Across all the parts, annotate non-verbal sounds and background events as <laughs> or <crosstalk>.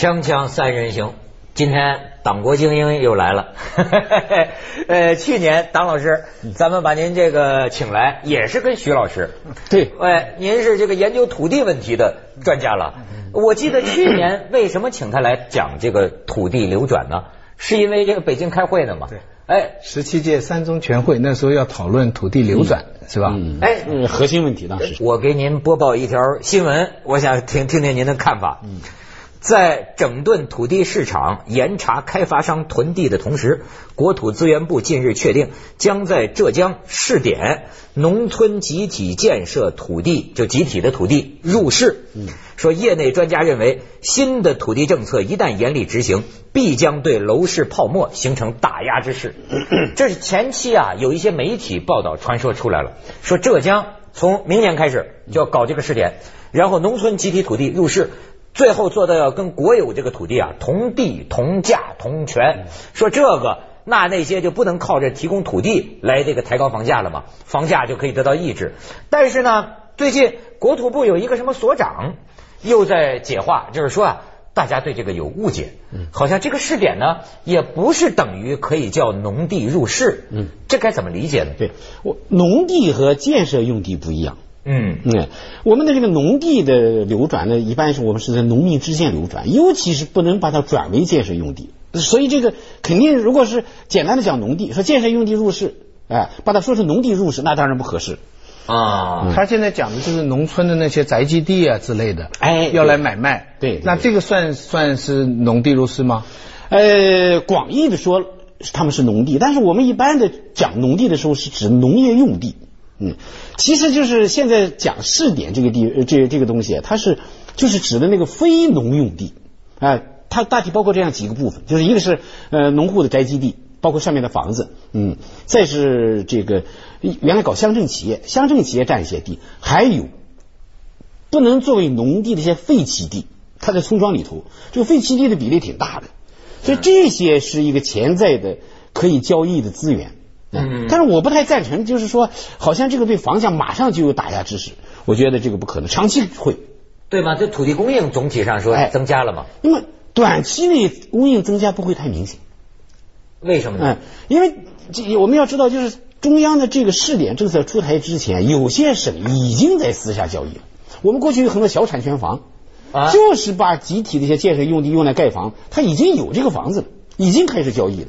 锵锵三人行，今天党国精英又来了。<laughs> 呃，去年党老师，咱们把您这个请来，也是跟徐老师。对，哎，您是这个研究土地问题的专家了。我记得去年为什么请他来讲这个土地流转呢？是因为这个北京开会呢嘛？对。哎，十七届三中全会那时候要讨论土地流转，是吧？哎，核心问题当时。我给您播报一条新闻，我想听听听您的看法。嗯。在整顿土地市场、严查开发商囤地的同时，国土资源部近日确定，将在浙江试点农村集体建设土地，就集体的土地入市。说业内专家认为，新的土地政策一旦严厉执行，必将对楼市泡沫形成打压之势。<clears throat> 这是前期啊，有一些媒体报道传说出来了，说浙江从明年开始就要搞这个试点，然后农村集体土地入市。最后做到要跟国有这个土地啊同地同价同权，说这个那那些就不能靠着提供土地来这个抬高房价了嘛，房价就可以得到抑制。但是呢，最近国土部有一个什么所长又在解话，就是说啊，大家对这个有误解，好像这个试点呢也不是等于可以叫农地入市，嗯，这该怎么理解呢？对我农地和建设用地不一样。嗯嗯，我们的这个农地的流转呢，一般是我们是在农民之间流转，尤其是不能把它转为建设用地。所以这个肯定，如果是简单的讲农地，说建设用地入市，哎，把它说是农地入市，那当然不合适啊。他现在讲的就是农村的那些宅基地啊之类的，哎，要来买卖。对，那这个算算是农地入市吗？呃，广义的说他们是农地，但是我们一般的讲农地的时候是指农业用地。嗯，其实就是现在讲试点这个地，这这个东西，它是就是指的那个非农用地，哎，它大体包括这样几个部分，就是一个是呃农户的宅基地，包括上面的房子，嗯，再是这个原来搞乡镇企业，乡镇企业占一些地，还有不能作为农地的一些废弃地，它在村庄里头，这个废弃地的比例挺大的，所以这些是一个潜在的可以交易的资源。嗯，但是我不太赞成，就是说，好像这个对房价马上就有打压之势，我觉得这个不可能，长期会，对吗？这土地供应总体上说增加了嘛？那么短期内供应增加不会太明显，为什么呢？嗯，因为这我们要知道，就是中央的这个试点政策出台之前，有些省已经在私下交易了。我们过去有很多小产权房，啊，就是把集体的一些建设用地用来盖房，它已经有这个房子了，已经开始交易了。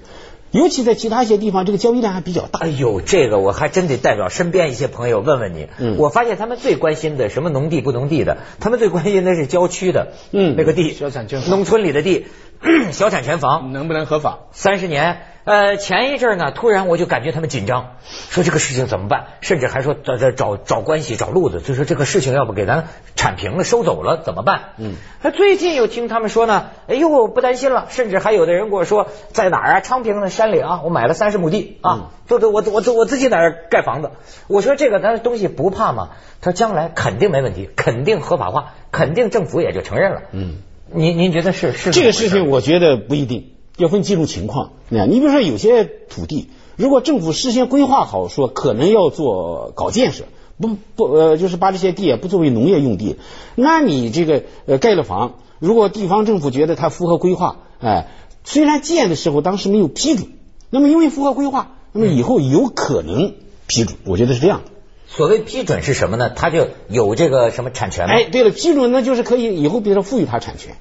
尤其在其他一些地方，这个交易量还比较大。哎呦，这个我还真得代表身边一些朋友问问你。嗯，我发现他们最关心的什么农地不农地的，他们最关心的是郊区的，嗯，那个地，小产权，农村里的地，<clears throat> 小产权房能不能合法？三十年。呃，前一阵呢，突然我就感觉他们紧张，说这个事情怎么办？甚至还说找找找找关系、找路子，就说这个事情要不给咱铲平了、收走了怎么办？嗯，他最近又听他们说呢，哎呦，不担心了。甚至还有的人跟我说，在哪儿啊？昌平的山里啊，我买了三十亩地啊，都都我我我自己在那儿盖房子。我说这个咱东西不怕嘛？他说将来肯定没问题，肯定合法化，肯定政府也就承认了。嗯，您您觉得是是这个事情？我觉得不一定。要分几种情况，你你比如说有些土地，如果政府事先规划好，说可能要做搞建设，不不呃，就是把这些地不作为农业用地，那你这个呃盖了房，如果地方政府觉得它符合规划，哎，虽然建的时候当时没有批准，那么因为符合规划，那么以后有可能批准，我觉得是这样。所谓批准是什么呢？他就有这个什么产权吗？哎，对了，批准那就是可以以后比如说赋予他产权，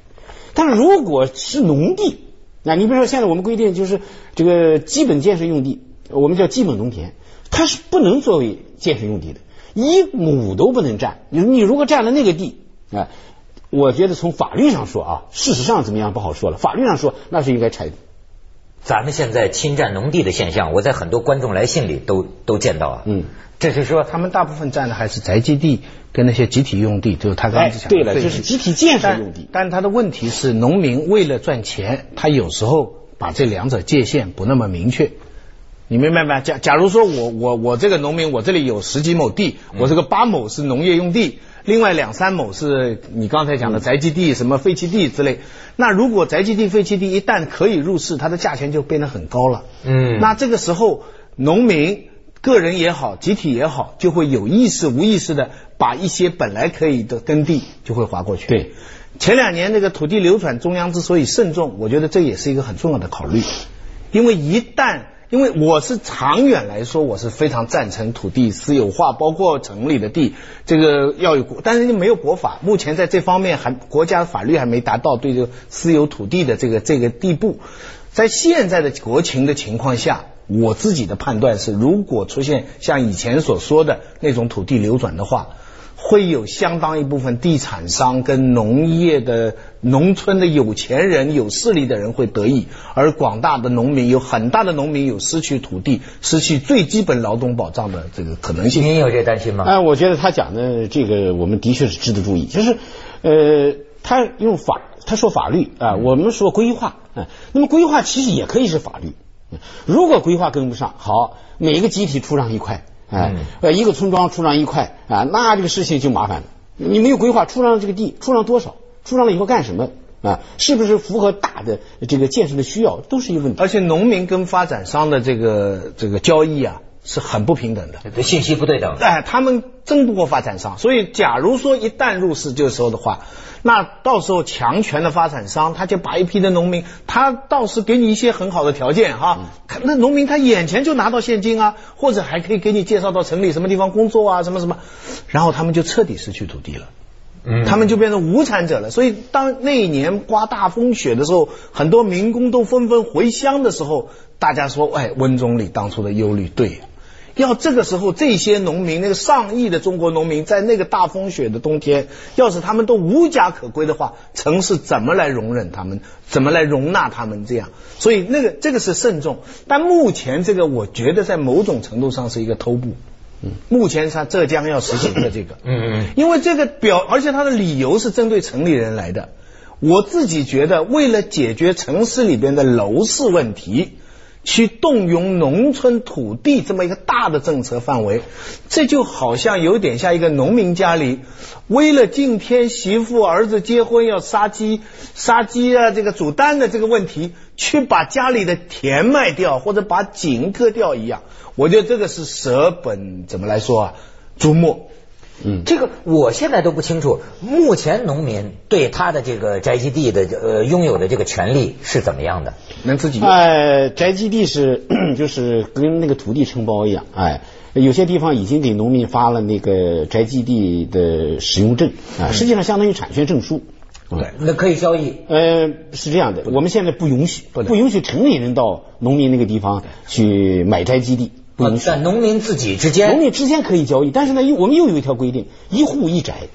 但是如果是农地。那你比如说，现在我们规定就是这个基本建设用地，我们叫基本农田，它是不能作为建设用地的，一亩都不能占。你你如果占了那个地，啊，我觉得从法律上说啊，事实上怎么样不好说了。法律上说那是应该拆的。咱们现在侵占农地的现象，我在很多观众来信里都都见到啊。嗯，这是说他们大部分占的还是宅基地。跟那些集体用地，就是他刚才讲的，对了，就是集体建设用地。但他的问题是，农民为了赚钱，他有时候把这两者界限不那么明确。你明白吗？假假如说我我我这个农民，我这里有十几亩地，我这个八亩是农业用地，另外两三亩是你刚才讲的宅基地、什么废弃地之类。那如果宅基地、废弃地一旦可以入市，它的价钱就变得很高了。嗯，那这个时候农民。个人也好，集体也好，就会有意识、无意识的把一些本来可以的耕地就会划过去。对，前两年那个土地流转，中央之所以慎重，我觉得这也是一个很重要的考虑，因为一旦因为我是长远来说，我是非常赞成土地私有化，包括城里的地，这个要有国，但是没有国法，目前在这方面还国家法律还没达到对这个私有土地的这个这个地步。在现在的国情的情况下，我自己的判断是，如果出现像以前所说的那种土地流转的话。会有相当一部分地产商跟农业的农村的有钱人、有势力的人会得益，而广大的农民有很大的农民有失去土地、失去最基本劳动保障的这个可能性。您有这担心吗？哎，我觉得他讲的这个，我们的确是值得注意。就是，呃，他用法，他说法律啊，我们说规划啊，那么规划其实也可以是法律。如果规划跟不上，好，每一个集体出让一块。哎，呃，一个村庄出让一块啊，那这个事情就麻烦了。你没有规划出让这个地，出让多少？出让了以后干什么？啊，是不是符合大的这个建设的需要，都是一个问题。而且农民跟发展商的这个这个交易啊。是很不平等的，信息不对等。哎，他们争不过发展商，所以假如说一旦入市就收的话，那到时候强权的发展商他就把一批的农民，他倒是给你一些很好的条件哈，那农民他眼前就拿到现金啊，或者还可以给你介绍到城里什么地方工作啊，什么什么，然后他们就彻底失去土地了，嗯，他们就变成无产者了。所以当那一年刮大风雪的时候，很多民工都纷纷回乡的时候，大家说，哎，温总理当初的忧虑对。要这个时候，这些农民，那个上亿的中国农民，在那个大风雪的冬天，要是他们都无家可归的话，城市怎么来容忍他们？怎么来容纳他们？这样，所以那个这个是慎重。但目前这个，我觉得在某种程度上是一个偷步。嗯，目前他浙江要实行的这个，嗯嗯，因为这个表，而且他的理由是针对城里人来的。我自己觉得，为了解决城市里边的楼市问题。去动用农村土地这么一个大的政策范围，这就好像有点像一个农民家里为了今天媳妇儿子结婚要杀鸡杀鸡啊，这个煮蛋的这个问题，去把家里的田卖掉或者把井割掉一样。我觉得这个是舍本怎么来说啊？逐末。嗯，这个我现在都不清楚，目前农民对他的这个宅基地的呃拥有的这个权利是怎么样的？能自己？哎，宅基地是 <clears throat> 就是跟那个土地承包一样，哎，有些地方已经给农民发了那个宅基地的使用证啊，实际上相当于产权证书。对，那可以交易。呃，是这样的，我们现在不允许，不允许城里人到农民那个地方去买宅基地。但农民自己之间，农民之间可以交易，但是呢，又我们又有一条规定，一户一宅。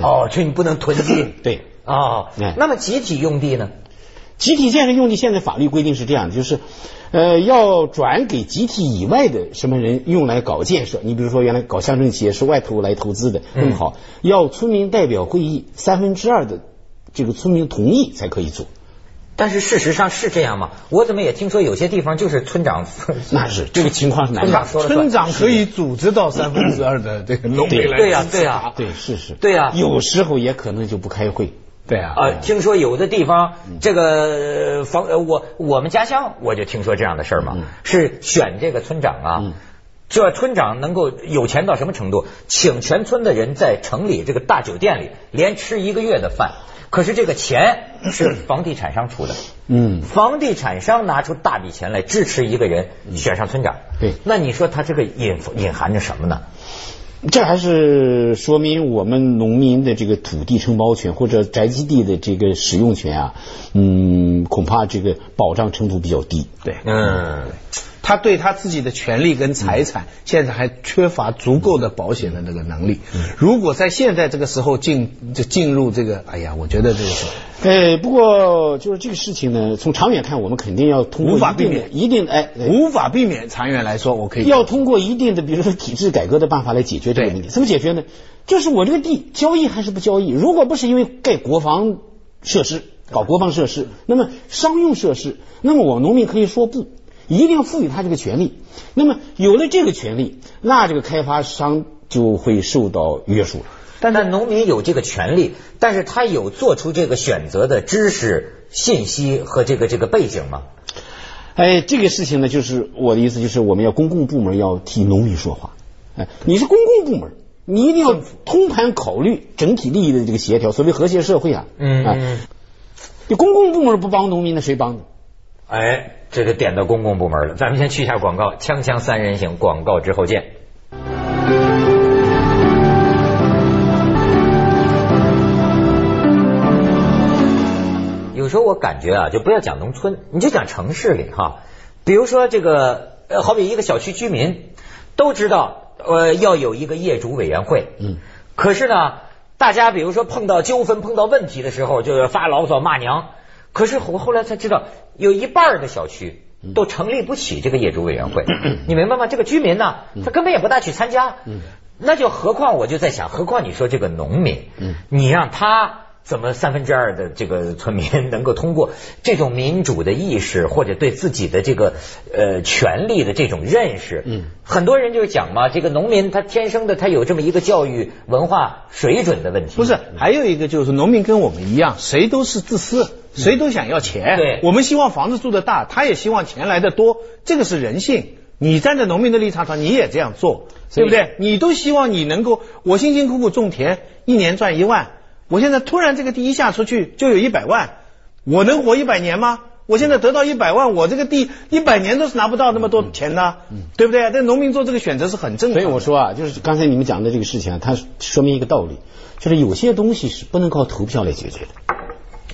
哦，这你不能囤积。对。哦，那么集体用地呢？集体建设用地现在法律规定是这样的，就是呃要转给集体以外的什么人用来搞建设。你比如说原来搞乡镇企业是外头来投资的那么好，要村民代表会议三分之二的这个村民同意才可以做。但是事实上是这样吗？我怎么也听说有些地方就是村长，<laughs> 那是这个情况是村长说了村长可以组织到三分之二的 <laughs> 这个农民来对呀对呀。对是是，对呀，有时候也可能就不开会。对啊，啊，听说有的地方这个房，我我们家乡我就听说这样的事儿嘛，是选这个村长啊，这村长能够有钱到什么程度？请全村的人在城里这个大酒店里连吃一个月的饭。可是这个钱是房地产商出的，嗯，房地产商拿出大笔钱来支持一个人选上村长，对，那你说他这个隐隐含着什么呢？这还是说明我们农民的这个土地承包权或者宅基地的这个使用权啊，嗯，恐怕这个保障程度比较低，对，嗯。他对他自己的权利跟财产，现在还缺乏足够的保险的那个能力。如果在现在这个时候进就进入这个，哎呀，我觉得这个是。哎，不过就是这个事情呢，从长远看，我们肯定要通过无法避免一定哎，无法避免。长远来说，我可以要通过一定的，比如说体制改革的办法来解决这个问题。怎么解决呢？就是我这个地交易还是不交易？如果不是因为盖国防设施、搞国防设施，那么商用设施，那么我农民可以说不。一定要赋予他这个权利。那么有了这个权利，那这个开发商就会受到约束。但但农民有这个权利，但是他有做出这个选择的知识、信息和这个这个背景吗？哎，这个事情呢，就是我的意思，就是我们要公共部门要替农民说话。哎，你是公共部门，你一定要通盘考虑整体利益的这个协调，所谓和谐社会啊。嗯啊，你公共部门不帮农民，那谁帮你？哎，这个点到公共部门了。咱们先去一下广告，锵锵三人行，广告之后见。有时候我感觉啊，就不要讲农村，你就讲城市里哈。比如说这个，呃，好比一个小区居民都知道，呃，要有一个业主委员会。嗯。可是呢，大家比如说碰到纠纷、碰到问题的时候，就是发牢骚、骂娘。可是我后来才知道，有一半的小区都成立不起这个业主委员会，<clears throat> 你明白吗？这个居民呢，他根本也不大去参加。那就何况我就在想，何况你说这个农民，你让他。怎么三分之二的这个村民能够通过 <laughs> 这种民主的意识，或者对自己的这个呃权利的这种认识？嗯，很多人就是讲嘛，这个农民他天生的他有这么一个教育文化水准的问题。不是，还有一个就是农民跟我们一样，谁都是自私，谁都想要钱。对，我们希望房子住的大，他也希望钱来的多，这个是人性。你站在农民的立场上，你也这样做，对不对？你都希望你能够，我辛辛苦苦种田，一年赚一万。我现在突然这个地一下出去就有一百万，我能活一百年吗？我现在得到一百万，我这个地一百年都是拿不到那么多钱的，对不对？但农民做这个选择是很正常。所以我说啊，就是刚才你们讲的这个事情啊，它说明一个道理，就是有些东西是不能靠投票来解决的。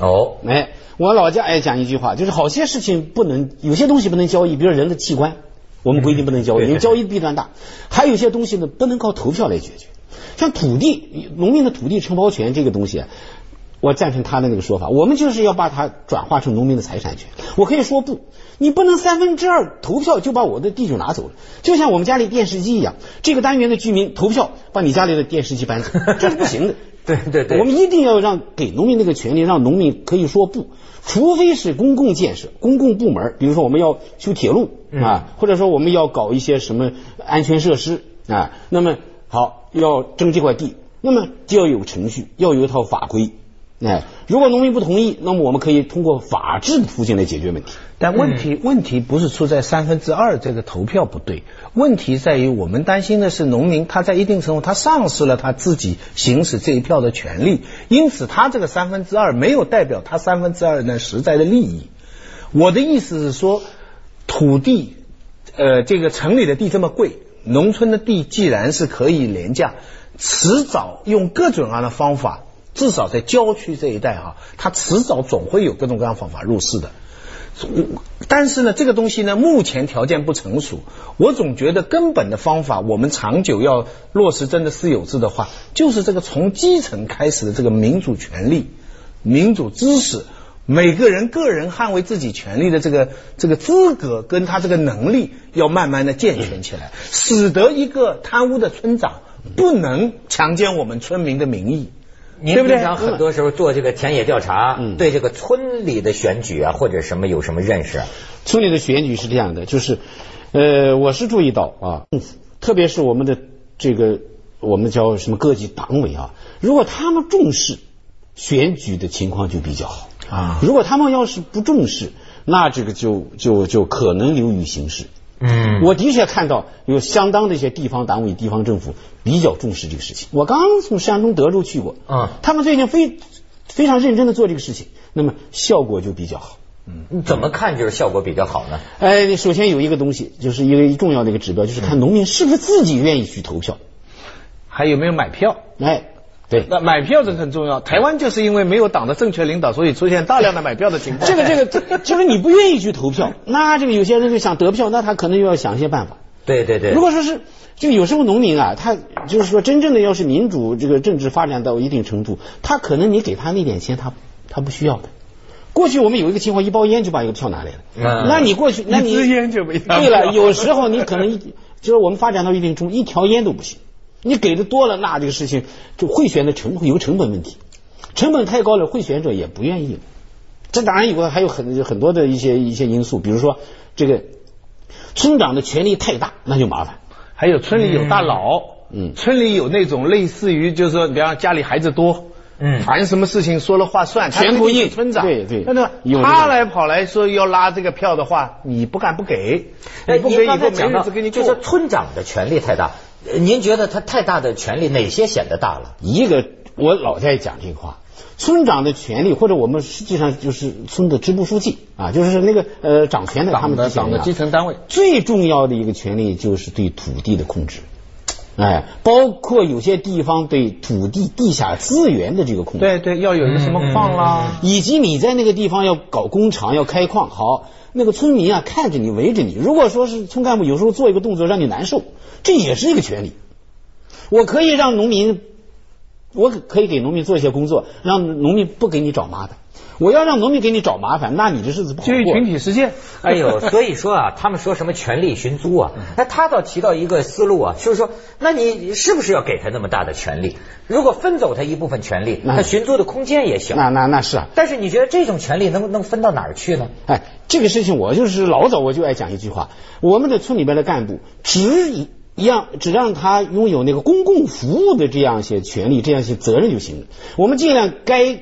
哦，哎，我老家爱讲一句话，就是好些事情不能，有些东西不能交易，比如人的器官，我们规定不能交易，因为交易弊端大。还有些东西呢，不能靠投票来解决。像土地，农民的土地承包权这个东西，我赞成他的那个说法。我们就是要把它转化成农民的财产权。我可以说不，你不能三分之二投票就把我的地就拿走了。就像我们家里电视机一样，这个单元的居民投票把你家里的电视机搬走，这是不行的。<laughs> 对对对，我们一定要让给农民那个权利，让农民可以说不，除非是公共建设、公共部门，比如说我们要修铁路啊，或者说我们要搞一些什么安全设施啊，那么。好，要征这块地，那么就要有程序，要有一套法规。哎，如果农民不同意，那么我们可以通过法治的途径来解决问题。但问题问题不是出在三分之二这个投票不对，问题在于我们担心的是农民他在一定程度他丧失了他自己行使这一票的权利，因此他这个三分之二没有代表他三分之二的实在的利益。我的意思是说，土地，呃，这个城里的地这么贵。农村的地既然是可以廉价，迟早用各种各样的方法，至少在郊区这一带啊，它迟早总会有各种各样方法入市的。但是呢，这个东西呢，目前条件不成熟。我总觉得根本的方法，我们长久要落实真的私有制的话，就是这个从基层开始的这个民主权利、民主知识。每个人个人捍卫自己权利的这个这个资格跟他这个能力要慢慢的健全起来，<laughs> 使得一个贪污的村长不能强奸我们村民的名义，对不对？很多时候做这个田野调查，对这个村里的选举啊或者什么有什么认识？村里的选举是这样的，就是呃，我是注意到啊，特别是我们的这个我们叫什么各级党委啊，如果他们重视选举的情况就比较好。啊，如果他们要是不重视，那这个就就就可能流于形式。嗯，我的确看到有相当的一些地方党委、地方政府比较重视这个事情。我刚从山东德州去过，啊，他们最近非非常认真的做这个事情，那么效果就比较好。嗯，怎么看就是效果比较好呢？哎，首先有一个东西，就是一个重要的一个指标，就是看农民是不是自己愿意去投票，还有没有买票？哎。对，那买票这很重要。台湾就是因为没有党的正确领导，所以出现大量的买票的情况。这 <laughs> 个这个，就是你不愿意去投票，那这个有些人就想得票，那他可能又要想一些办法。对对对。如果说是，就有时候农民啊，他就是说真正的要是民主这个政治发展到一定程度，他可能你给他那点钱，他他不需要的。过去我们有一个情况，一包烟就把一个票拿来了。嗯那你过去，那你一支烟就没。对了，有时候你可能就是我们发展到一定程度，一条烟都不行。你给的多了，那这个事情就贿选的成有成本问题，成本太高了，贿选者也不愿意。这当然有个还有很很多的一些一些因素，比如说这个村长的权力太大，那就麻烦。还有村里有大佬，嗯，村里有那种类似于就是说，比方家里孩子多，嗯，凡什么事情说了话算，全部应村长，对对，那个他来跑来说要拉这个票的话，你不敢不给，你不给以后没日子给你就是村长的权力太大。呃您觉得他太大的权力哪些显得大了？一个我老在讲这个话，村长的权利或者我们实际上就是村的支部书记啊，就是那个呃掌权的他们党的党的基层单位，最重要的一个权利就是对土地的控制。哎，包括有些地方对土地、地下资源的这个控制，对对，要有一个什么矿啦，以及你在那个地方要搞工厂、要开矿，好，那个村民啊看着你、围着你。如果说是村干部有时候做一个动作让你难受，这也是一个权利。我可以让农民，我可以给农民做一些工作，让农民不给你找麻烦。我要让农民给你找麻烦，那你这日子不好基于过。群体实践。哎呦，<laughs> 所以说啊，他们说什么权力寻租啊，那他倒提到一个思路啊，就是说，那你是不是要给他那么大的权利？如果分走他一部分权利，那他寻租的空间也小。那那那是啊，但是你觉得这种权利能能分到哪儿去呢？哎，这个事情我就是老早我就爱讲一句话，我们的村里边的干部只一一样，只让他拥有那个公共服务的这样一些权利、这样一些责任就行了。我们尽量该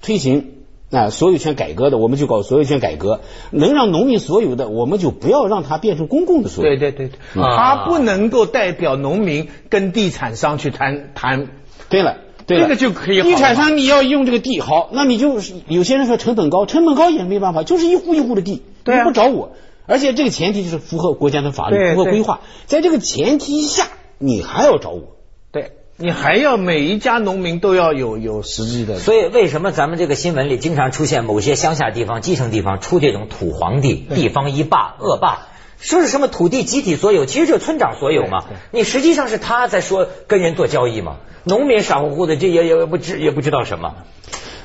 推行啊、所有权改革的，我们就搞所有权改革；能让农民所有的，我们就不要让它变成公共的所有。对对对对，啊他不能够代表农民跟地产商去谈谈。对了，对了，这个就可以好了地产商你要用这个地好，那你就是有些人说成本高，成本高也没办法，就是一户一户的地，对啊你不找我，而且这个前提就是符合国家的法律，符合规划，在这个前提下，你还要找我。对你还要每一家农民都要有有实际的。所以为什么咱们这个新闻里经常出现某些乡下地方、基层地方出这种土皇帝、地方一霸、恶霸？说是什么土地集体所有，其实就是村长所有嘛。你实际上是他在说跟人做交易嘛。农民傻乎乎的，这也也不知也不知道什么。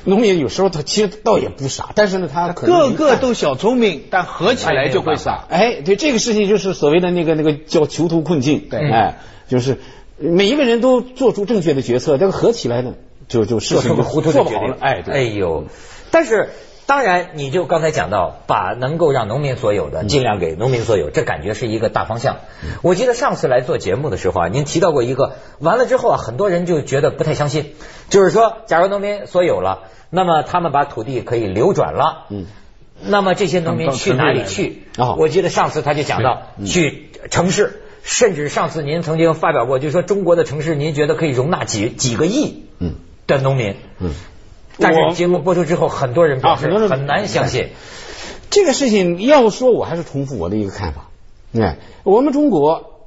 农民有时候他其实倒也不傻，但是呢，他可能个个都小聪明，但合起来就会傻。哎，对这个事情就是所谓的那个那个叫囚徒困境，对哎，就是每一个人都做出正确的决策，这个合起来呢，就就做出个糊涂的决定。哎，对。哎呦，但是。当然，你就刚才讲到，把能够让农民所有的尽量给农民所有，这感觉是一个大方向。我记得上次来做节目的时候啊，您提到过一个，完了之后啊，很多人就觉得不太相信，就是说，假如农民所有了，那么他们把土地可以流转了，嗯，那么这些农民去哪里去？哦。我记得上次他就讲到去城市，甚至上次您曾经发表过，就是说中国的城市，您觉得可以容纳几几个亿嗯的农民？嗯。但是节目播出之后，很多人表示啊很多人很难相信。这个事情要说，我还是重复我的一个看法。哎，我们中国，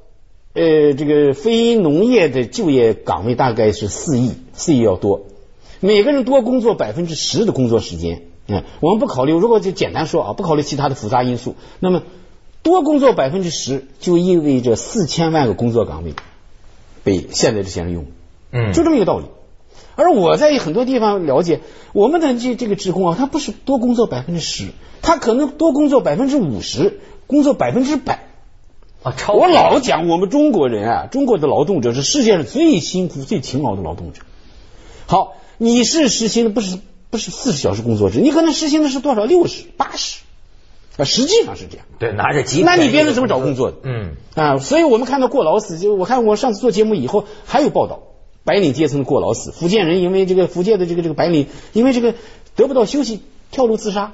呃，这个非农业的就业岗位大概是四亿，四亿要多，每个人多工作百分之十的工作时间。嗯，我们不考虑，如果就简单说啊，不考虑其他的复杂因素，那么多工作百分之十，就意味着四千万个工作岗位被现在这些人用，嗯，就这么一个道理。而我在很多地方了解，我们的这这个职工啊，他不是多工作百分之十，他可能多工作百分之五十，工作百分之百。啊，超我老讲我们中国人啊，中国的劳动者是世界上最辛苦、最勤劳的劳动者。好，你是实行的不是不是四十小时工作制，你可能实行的是多少六十、八十啊，实际上是这样。对拿着几，那你别人怎么找工作的？嗯，啊，所以我们看到过劳死，就我看我上次做节目以后还有报道，白领阶层的过劳死，福建人因为这个福建的这个这个白领因为这个得不到休息跳楼自杀，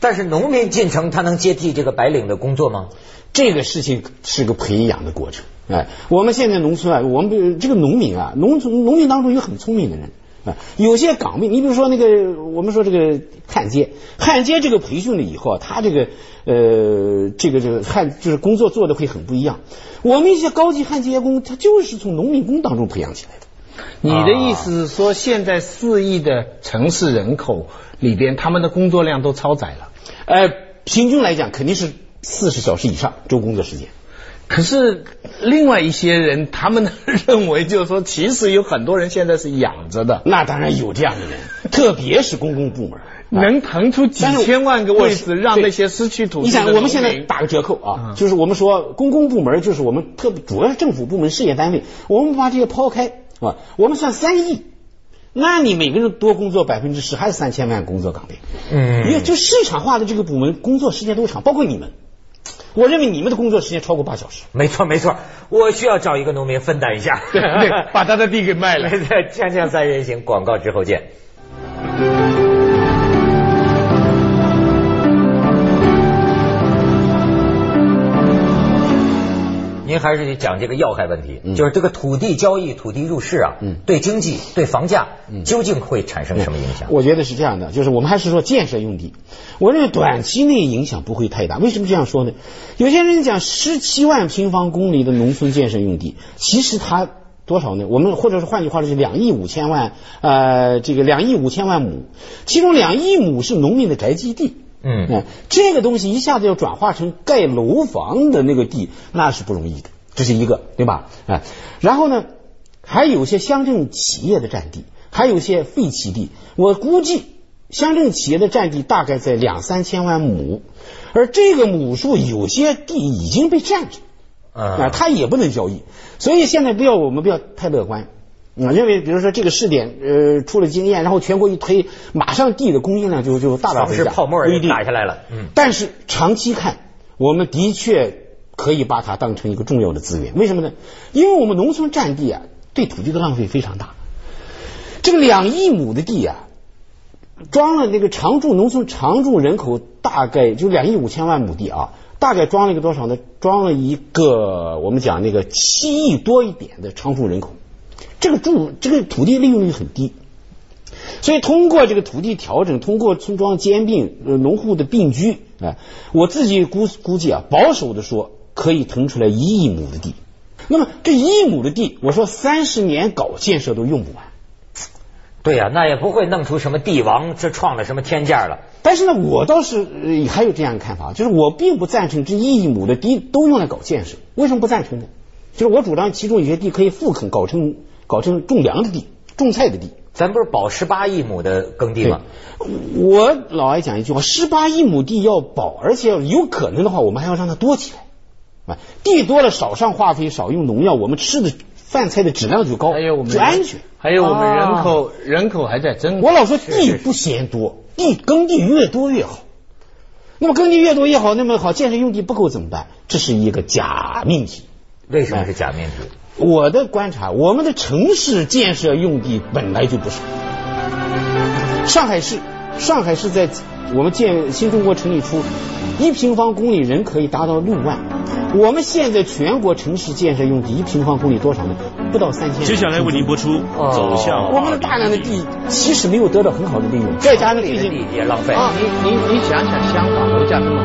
但是农民进城，他能接替这个白领的工作吗？这个事情是个培养的过程。哎，我们现在农村啊，我们这个农民啊，农村农民当中有很聪明的人啊，有些岗位，你比如说那个我们说这个焊接，焊接这个培训了以后啊，他这个呃这个这个焊就是工作做的会很不一样。我们一些高级焊接工，他就是从农民工当中培养起来的。你的意思是说，现在四亿的城市人口里边，他们的工作量都超载了。呃，平均来讲肯定是四十小时以上周工作时间。可是另外一些人，他们认为就是说，其实有很多人现在是养着的，那当然有这样的人，<laughs> 特别是公共部门。能腾出几千万个位置，让那些失去土地你想，我们现在打个折扣啊，嗯。就是我们说公共部门，就是我们特主要是政府部门、事业单位，我们把这些抛开啊，我们算三亿，那你每个人多工作百分之十，还是三千万工作岗位。嗯。因为就市场化的这个部门工作时间都长，包括你们，我认为你们的工作时间超过八小时。没错没错，我需要找一个农民分担一下，对 <laughs> 对，把他的地给卖了。对，锵锵三人行，广告之后见。您还是得讲这个要害问题，就是这个土地交易、土地入市啊，对经济、对房价究竟会产生什么影响？我觉得是这样的，就是我们还是说建设用地，我认为短期内影响不会太大。为什么这样说呢？有些人讲十七万平方公里的农村建设用地，其实它多少呢？我们或者是换句话说，是两亿五千万，呃，这个两亿五千万亩，其中两亿亩是农民的宅基地。嗯哎，这个东西一下子要转化成盖楼房的那个地，那是不容易的，这是一个，对吧？哎，然后呢，还有些乡镇企业的占地，还有些废弃地，我估计乡镇企业的占地大概在两三千万亩，而这个亩数有些地已经被占着，啊，它也不能交易，所以现在不要我们不要太乐观。啊，认为比如说这个试点呃出了经验，然后全国一推，马上地的供应量就就大大增加，泡沫不一定打下来了。嗯，但是长期看，我们的确可以把它当成一个重要的资源。为什么呢？因为我们农村占地啊，对土地的浪费非常大。这个两亿亩的地啊，装了那个常住农村常住人口大概就两亿五千万亩地啊，大概装了一个多少呢？装了一个我们讲那个七亿多一点的常住人口。这个住这个土地利用率很低，所以通过这个土地调整，通过村庄兼并、呃农户的并居，哎、我自己估估计啊，保守的说可以腾出来一亿亩的地。那么这一亿亩的地，我说三十年搞建设都用不完。对呀、那也不会弄出什么帝王，这创了什么天价了。但是呢，我倒是、呃、还有这样的看法，就是我并不赞成这一亿亩的地都用来搞建设。为什么不赞成呢？就是我主张其中有些地可以复垦，搞成搞成种粮的地、种菜的地。咱不是保十八亿亩的耕地吗？我老爱讲一句话：十八亿亩地要保，而且有可能的话，我们还要让它多起来。啊，地多了，少上化肥，少用农药，我们吃的饭菜的质量就高，还有我们就安全。还有我们人啊口、人口还在增长。我老说地不嫌多，地耕地越多越好。那么耕地越多越好，那么好建设用地不够怎么办？这是一个假命题。为什么是假命题？我的观察，我们的城市建设用地本来就不少。上海市，上海市在我们建新中国成立初，一平方公里人可以达到六万。我们现在全国城市建设用地一平方公里多少呢？不到三千。接下来为您播出《走向我们的大量的地其实没有得到很好的利用，再加上最近地也浪费。你你你想想，香港楼价这么贵。